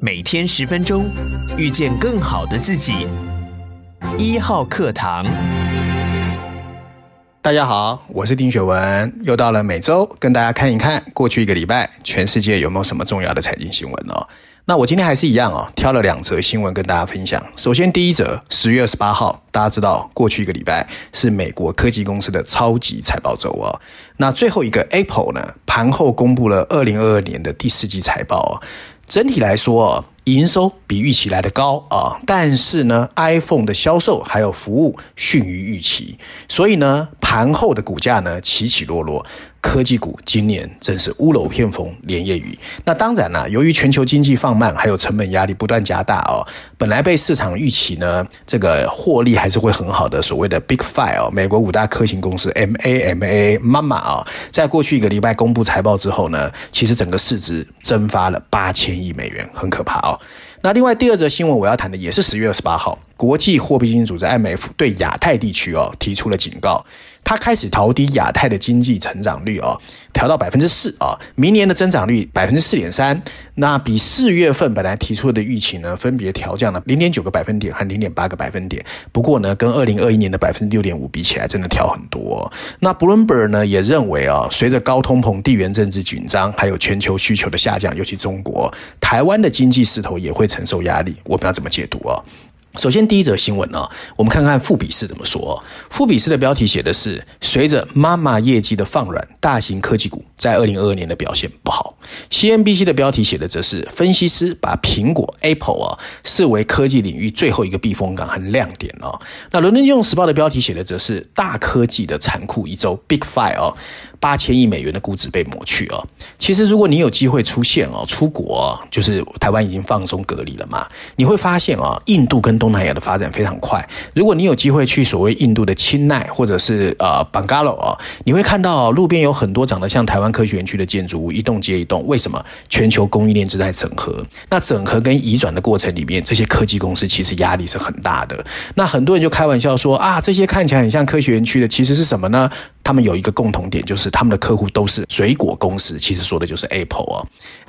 每天十分钟，遇见更好的自己。一号课堂，大家好，我是丁雪文，又到了每周跟大家看一看过去一个礼拜全世界有没有什么重要的财经新闻哦。那我今天还是一样哦，挑了两则新闻跟大家分享。首先第一则，十月二十八号，大家知道过去一个礼拜是美国科技公司的超级财报周哦。那最后一个 Apple 呢，盘后公布了二零二二年的第四季财报哦。整体来说，营收比预期来得高啊，但是呢，iPhone 的销售还有服务逊于预期，所以呢，盘后的股价呢起起落落。科技股今年真是屋漏偏逢连夜雨。那当然啦，由于全球经济放慢，还有成本压力不断加大哦，本来被市场预期呢，这个获利还是会很好的所谓的 Big Five 哦，美国五大科技公司 MAMA 妈妈啊，在过去一个礼拜公布财报之后呢，其实整个市值蒸发了八千亿美元，很可怕哦。那另外第二则新闻我要谈的也是十月二十八号，国际货币基金组织 IMF 对亚太地区哦提出了警告，它开始调低亚太的经济成长率哦，调到百分之四啊，明年的增长率百分之四点三，那比四月份本来提出的预期呢，分别调降了零点九个百分点和零点八个百分点。不过呢，跟二零二一年的百分之六点五比起来，真的调很多。那 Bloomberg 呢也认为啊，随着高通膨、地缘政治紧张，还有全球需求的下降，尤其中国、台湾的经济势头也会承受压力，我们要怎么解读啊？首先，第一则新闻呢，我们看看富比士怎么说。富比士的标题写的是：随着妈妈业绩的放软，大型科技股在二零二二年的表现不好。CNBC 的标题写的则是：分析师把苹果 Apple 啊视为科技领域最后一个避风港和亮点哦。那伦敦金融时报的标题写的则是：大科技的残酷一周，Big Five 哦。八千亿美元的估值被抹去哦。其实，如果你有机会出现哦，出国，就是台湾已经放松隔离了嘛，你会发现啊，印度跟东南亚的发展非常快。如果你有机会去所谓印度的钦奈或者是呃班加罗啊，你会看到路边有很多长得像台湾科学园区的建筑物，一栋接一栋。为什么？全球供应链正在整合。那整合跟移转的过程里面，这些科技公司其实压力是很大的。那很多人就开玩笑说啊，这些看起来很像科学园区的，其实是什么呢？他们有一个共同点，就是他们的客户都是水果公司，其实说的就是 Apple 啊。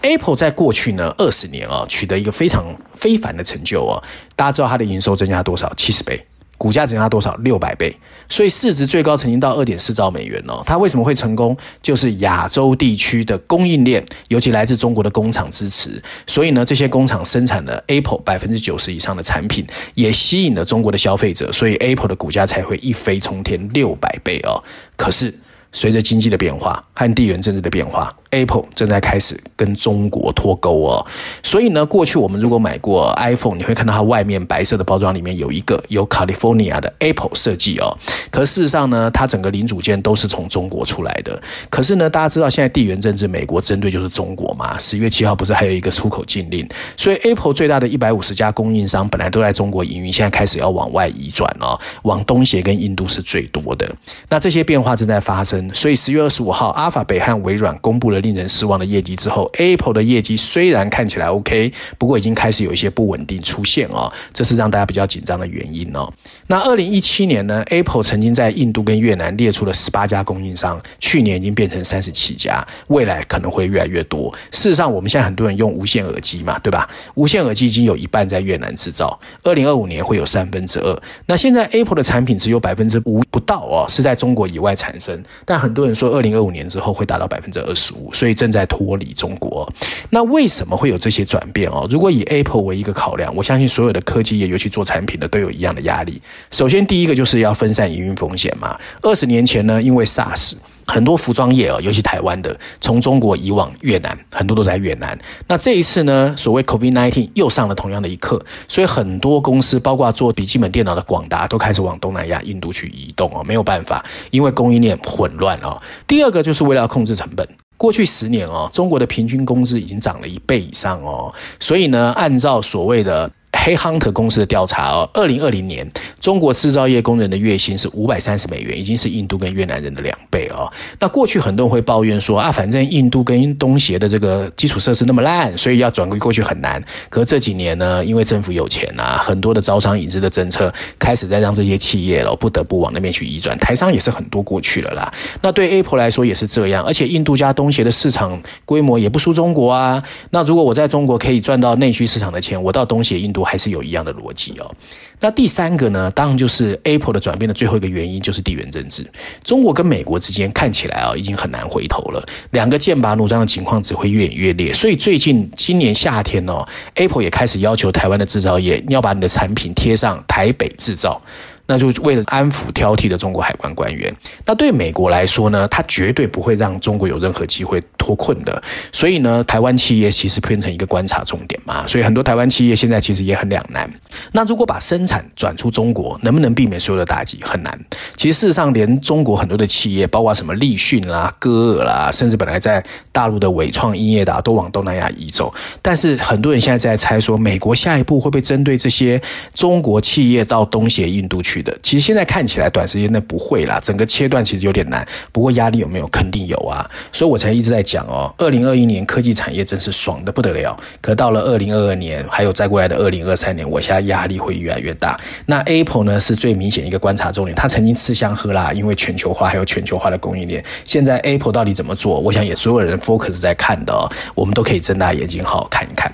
Apple 在过去呢二十年啊，取得一个非常非凡的成就啊。大家知道它的营收增加多少？七十倍。股价增加多少？六百倍，所以市值最高曾经到二点四兆美元哦。它为什么会成功？就是亚洲地区的供应链，尤其来自中国的工厂支持。所以呢，这些工厂生产了 Apple 百分之九十以上的产品，也吸引了中国的消费者，所以 Apple 的股价才会一飞冲天六百倍哦。可是，随着经济的变化和地缘政治的变化，Apple 正在开始跟中国脱钩哦，所以呢，过去我们如果买过 iPhone，你会看到它外面白色的包装里面有一个有 California 的 Apple 设计哦。可事实上呢，它整个零组件都是从中国出来的。可是呢，大家知道现在地缘政治，美国针对就是中国嘛。十月七号不是还有一个出口禁令？所以 Apple 最大的一百五十家供应商本来都在中国营运，现在开始要往外移转哦，往东协跟印度是最多的。那这些变化正在发生，所以十月二十五号，阿法北和微软公布了。令人失望的业绩之后，Apple 的业绩虽然看起来 OK，不过已经开始有一些不稳定出现哦，这是让大家比较紧张的原因哦。那二零一七年呢，Apple 曾经在印度跟越南列出了十八家供应商，去年已经变成三十七家，未来可能会越来越多。事实上，我们现在很多人用无线耳机嘛，对吧？无线耳机已经有一半在越南制造，二零二五年会有三分之二。那现在 Apple 的产品只有百分之五不到哦，是在中国以外产生，但很多人说二零二五年之后会达到百分之二十五。所以正在脱离中国，那为什么会有这些转变哦？如果以 Apple 为一个考量，我相信所有的科技业，尤其做产品的，都有一样的压力。首先，第一个就是要分散营运风险嘛。二十年前呢，因为 SARS，很多服装业哦，尤其台湾的，从中国移往越南，很多都在越南。那这一次呢，所谓 COVID-19 又上了同样的一课，所以很多公司，包括做笔记本电脑的广达，都开始往东南亚、印度去移动哦。没有办法，因为供应链混乱哦。第二个就是为了要控制成本。过去十年哦，中国的平均工资已经涨了一倍以上哦，所以呢，按照所谓的黑 Hunter 公司的调查哦，二零二零年中国制造业工人的月薪是五百三十美元，已经是印度跟越南人的两倍哦。那过去很多人会抱怨说啊，反正印度跟东协的这个基础设施那么烂，所以要转过去很难。可这几年呢，因为政府有钱啊，很多的招商引资的政策开始在让这些企业了不得不往那边去移转，台商也是很多过去了啦。那对 Apple 来说也是这样，而且印度加东协的市场规模也不输中国啊。那如果我在中国可以赚到内需市场的钱，我到东协印度还是有一样的逻辑哦。那第三个呢，当然就是 Apple 的转变的最后一个原因就是地缘政治。中国跟美国之间看起来啊，已经很难回头了，两个剑拔弩张的情况只会越演越烈。所以最近今年夏天哦，Apple 也开始要求台湾的制造业要把你的产品贴上台北制造。那就为了安抚挑剔的中国海关官员。那对美国来说呢，他绝对不会让中国有任何机会脱困的。所以呢，台湾企业其实变成一个观察重点嘛。所以很多台湾企业现在其实也很两难。那如果把生产转出中国，能不能避免所有的打击？很难。其实事实上，连中国很多的企业，包括什么立讯啦、歌尔啦，甚至本来在大陆的伟创、英业达，都往东南亚移走。但是很多人现在在猜说，美国下一步会不会针对这些中国企业到东协、印度去？其实现在看起来短时间内不会啦，整个切断其实有点难。不过压力有没有？肯定有啊，所以我才一直在讲哦。二零二一年科技产业真是爽得不得了，可到了二零二二年，还有再过来的二零二三年，我现在压力会越来越大。那 Apple 呢，是最明显一个观察重点，它曾经吃香喝辣，因为全球化还有全球化的供应链。现在 Apple 到底怎么做？我想也所有人 focus 在看的哦，我们都可以睁大眼睛好好看一看。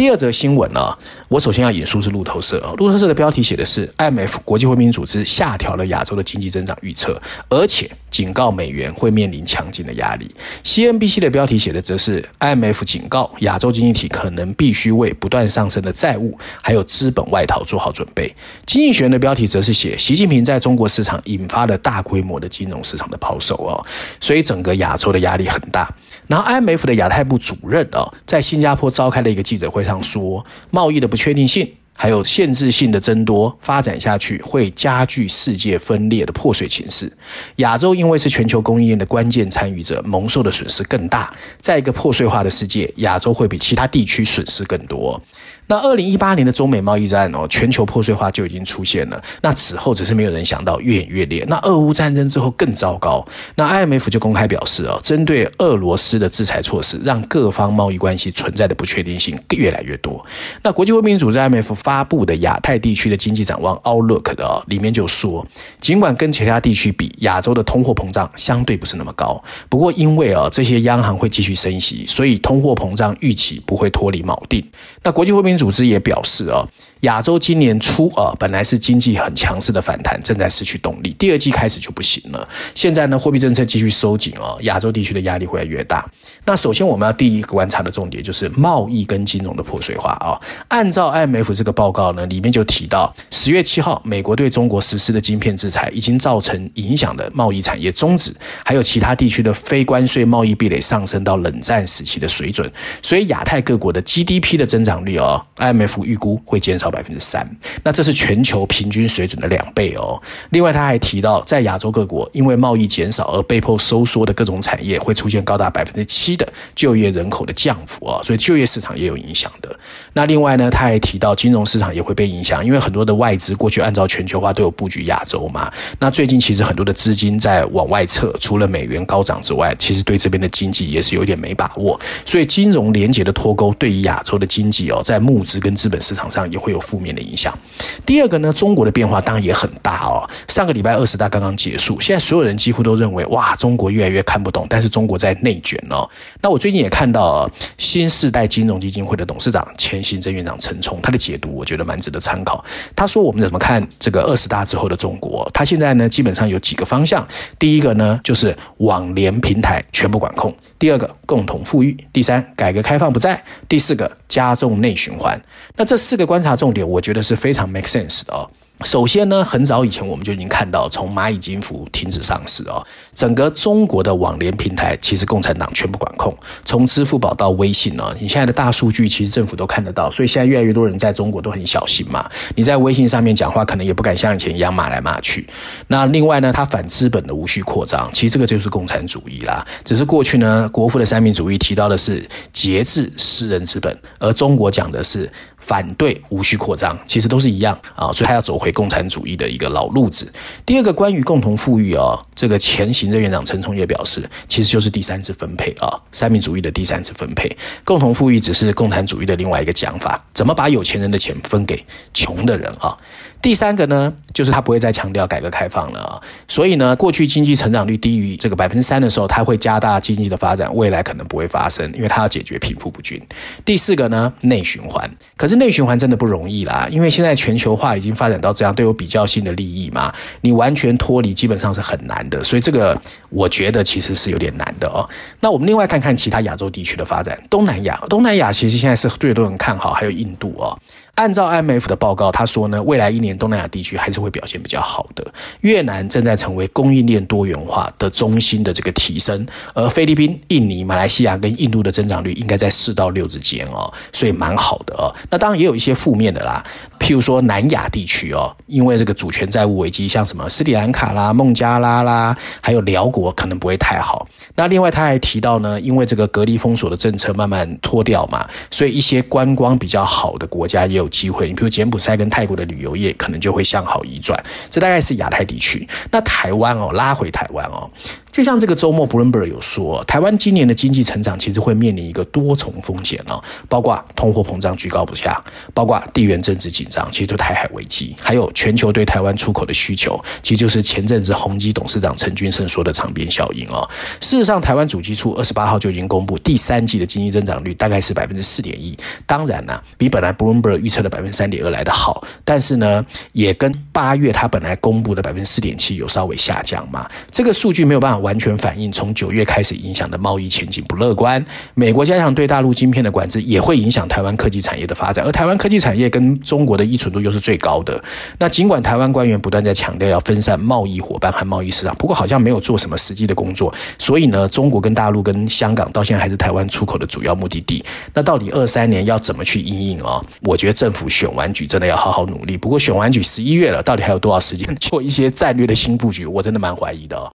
第二则新闻呢，我首先要引述是路透社啊，路透社的标题写的是 IMF 国际货币组织下调了亚洲的经济增长预测，而且警告美元会面临强劲的压力。CNBC 的标题写的则是 IMF 警告亚洲经济体可能必须为不断上升的债务还有资本外逃做好准备。经济学人的标题则是写习近平在中国市场引发了大规模的金融市场的抛售哦，所以整个亚洲的压力很大。然后 IMF 的亚太部主任啊，在新加坡召开的一个记者会上说，贸易的不确定性还有限制性的增多发展下去，会加剧世界分裂的破碎情势。亚洲因为是全球供应链的关键参与者，蒙受的损失更大。在一个破碎化的世界，亚洲会比其他地区损失更多。那二零一八年的中美贸易战哦，全球破碎化就已经出现了。那此后只是没有人想到越演越烈。那俄乌战争之后更糟糕。那 IMF 就公开表示哦，针对俄罗斯的制裁措施，让各方贸易关系存在的不确定性越来越多。那国际货币组织 IMF 发布的亚太地区的经济展望 Outlook 的哦，里面就说，尽管跟其他地区比，亚洲的通货膨胀相对不是那么高。不过因为啊这些央行会继续升息，所以通货膨胀预期不会脱离锚定。那国际货币组织也表示啊，亚洲今年初啊，本来是经济很强势的反弹，正在失去动力。第二季开始就不行了。现在呢，货币政策继续收紧啊，亚洲地区的压力会越来越大。那首先我们要第一个观察的重点就是贸易跟金融的破碎化啊。按照 IMF 这个报告呢，里面就提到，十月七号，美国对中国实施的晶片制裁已经造成影响的贸易产业终止，还有其他地区的非关税贸易壁垒上升到冷战时期的水准。所以亚太各国的 GDP 的增长率啊。IMF 预估会减少百分之三，那这是全球平均水准的两倍哦。另外，他还提到，在亚洲各国因为贸易减少而被迫收缩的各种产业，会出现高达百分之七的就业人口的降幅啊，所以就业市场也有影响的。那另外呢，他还提到金融市场也会被影响，因为很多的外资过去按照全球化都有布局亚洲嘛。那最近其实很多的资金在往外撤，除了美元高涨之外，其实对这边的经济也是有点没把握。所以金融连结的脱钩对于亚洲的经济哦，在募资跟资本市场上也会有负面的影响。第二个呢，中国的变化当然也很大哦。上个礼拜二十大刚刚结束，现在所有人几乎都认为哇，中国越来越看不懂，但是中国在内卷哦。那我最近也看到新世代金融基金会的董事长、前行政院长陈冲，他的解读我觉得蛮值得参考。他说，我们怎么看这个二十大之后的中国？他现在呢，基本上有几个方向。第一个呢，就是网联平台全部管控；第二个，共同富裕；第三，改革开放不在；第四个，加重内循环。那这四个观察重点，我觉得是非常 make sense 的哦。首先呢，很早以前我们就已经看到，从蚂蚁金服停止上市哦，整个中国的网联平台其实共产党全部管控，从支付宝到微信哦，你现在的大数据其实政府都看得到，所以现在越来越多人在中国都很小心嘛。你在微信上面讲话，可能也不敢像以前一样骂来骂去。那另外呢，它反资本的无序扩张，其实这个就是共产主义啦。只是过去呢，国父的三民主义提到的是节制私人资本，而中国讲的是。反对无序扩张，其实都是一样啊，所以他要走回共产主义的一个老路子。第二个关于共同富裕哦，这个前行政院长陈冲也表示，其实就是第三次分配啊，三民主义的第三次分配，共同富裕只是共产主义的另外一个讲法，怎么把有钱人的钱分给穷的人啊？第三个呢，就是他不会再强调改革开放了啊，所以呢，过去经济成长率低于这个百分之三的时候，他会加大经济的发展，未来可能不会发生，因为他要解决贫富不均。第四个呢，内循环，可是内循环真的不容易啦，因为现在全球化已经发展到这样，都有比较性的利益嘛，你完全脱离基本上是很难的，所以这个我觉得其实是有点难的哦。那我们另外看看其他亚洲地区的发展，东南亚，东南亚其实现在是最多人看好，还有印度哦。按照 IMF 的报告，他说呢，未来一年东南亚地区还是会表现比较好的。越南正在成为供应链多元化的中心的这个提升，而菲律宾、印尼、马来西亚跟印度的增长率应该在四到六之间哦，所以蛮好的哦。那当然也有一些负面的啦，譬如说南亚地区哦，因为这个主权债务危机，像什么斯里兰卡啦、孟加拉啦，还有寮国可能不会太好。那另外他还提到呢，因为这个隔离封锁的政策慢慢脱掉嘛，所以一些观光比较好的国家也有机会，你比如柬埔寨跟泰国的旅游业可能就会向好移转，这大概是亚太地区。那台湾哦，拉回台湾哦。就像这个周末，Bloomberg 有说，台湾今年的经济成长其实会面临一个多重风险哦，包括通货膨胀居高不下，包括地缘政治紧张，其实就台海危机，还有全球对台湾出口的需求，其实就是前阵子宏基董事长陈俊盛说的长边效应哦。事实上，台湾主计处二十八号就已经公布第三季的经济增长率大概是百分之四点一，当然呢，比本来 Bloomberg 预测的百分之三点二来得好，但是呢，也跟八月他本来公布的百分之四点七有稍微下降嘛，这个数据没有办法。完全反映从九月开始影响的贸易前景不乐观。美国加强对大陆晶片的管制，也会影响台湾科技产业的发展。而台湾科技产业跟中国的依存度又是最高的。那尽管台湾官员不断在强调要分散贸易伙伴和贸易市场，不过好像没有做什么实际的工作。所以呢，中国跟大陆跟香港到现在还是台湾出口的主要目的地。那到底二三年要怎么去应应啊？我觉得政府选完举真的要好好努力。不过选完举十一月了，到底还有多少时间做一些战略的新布局？我真的蛮怀疑的哦。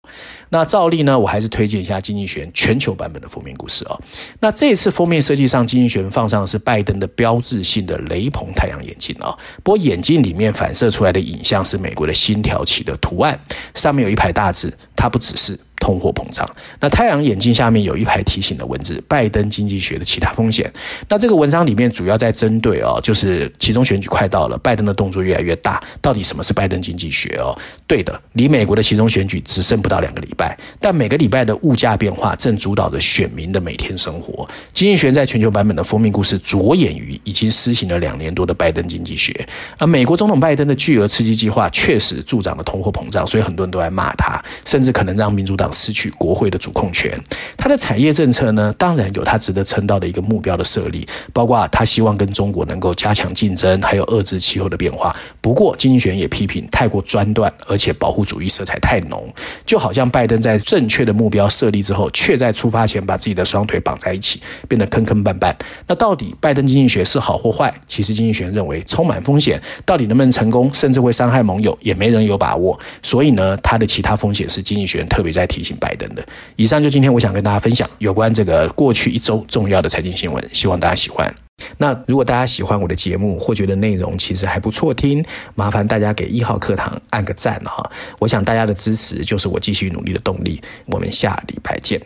那照例呢，我还是推荐一下《经济学》全球版本的封面故事哦。那这次封面设计上，《经济学》放上的是拜登的标志性的雷朋太阳眼镜哦。不过眼镜里面反射出来的影像是美国的星条旗的图案，上面有一排大字，它不只是。通货膨胀。那太阳眼镜下面有一排提醒的文字：拜登经济学的其他风险。那这个文章里面主要在针对哦，就是其中选举快到了，拜登的动作越来越大。到底什么是拜登经济学哦？对的，离美国的其中选举只剩不到两个礼拜，但每个礼拜的物价变化正主导着选民的每天生活。经济学在全球版本的封面故事着眼于已经施行了两年多的拜登经济学。而美国总统拜登的巨额刺激计划确实助长了通货膨胀，所以很多人都在骂他，甚至可能让民主党。失去国会的主控权，他的产业政策呢，当然有他值得称道的一个目标的设立，包括他希望跟中国能够加强竞争，还有遏制气候的变化。不过，经济学人也批评太过专断，而且保护主义色彩太浓，就好像拜登在正确的目标设立之后，却在出发前把自己的双腿绑在一起，变得坑坑绊绊。那到底拜登经济学是好或坏？其实经济学人认为充满风险，到底能不能成功，甚至会伤害盟友，也没人有把握。所以呢，他的其他风险是经济学人特别在提。醒拜登的。以上就今天我想跟大家分享有关这个过去一周重要的财经新闻，希望大家喜欢。那如果大家喜欢我的节目，或觉得内容其实还不错听，麻烦大家给一号课堂按个赞哈。我想大家的支持就是我继续努力的动力。我们下礼拜见。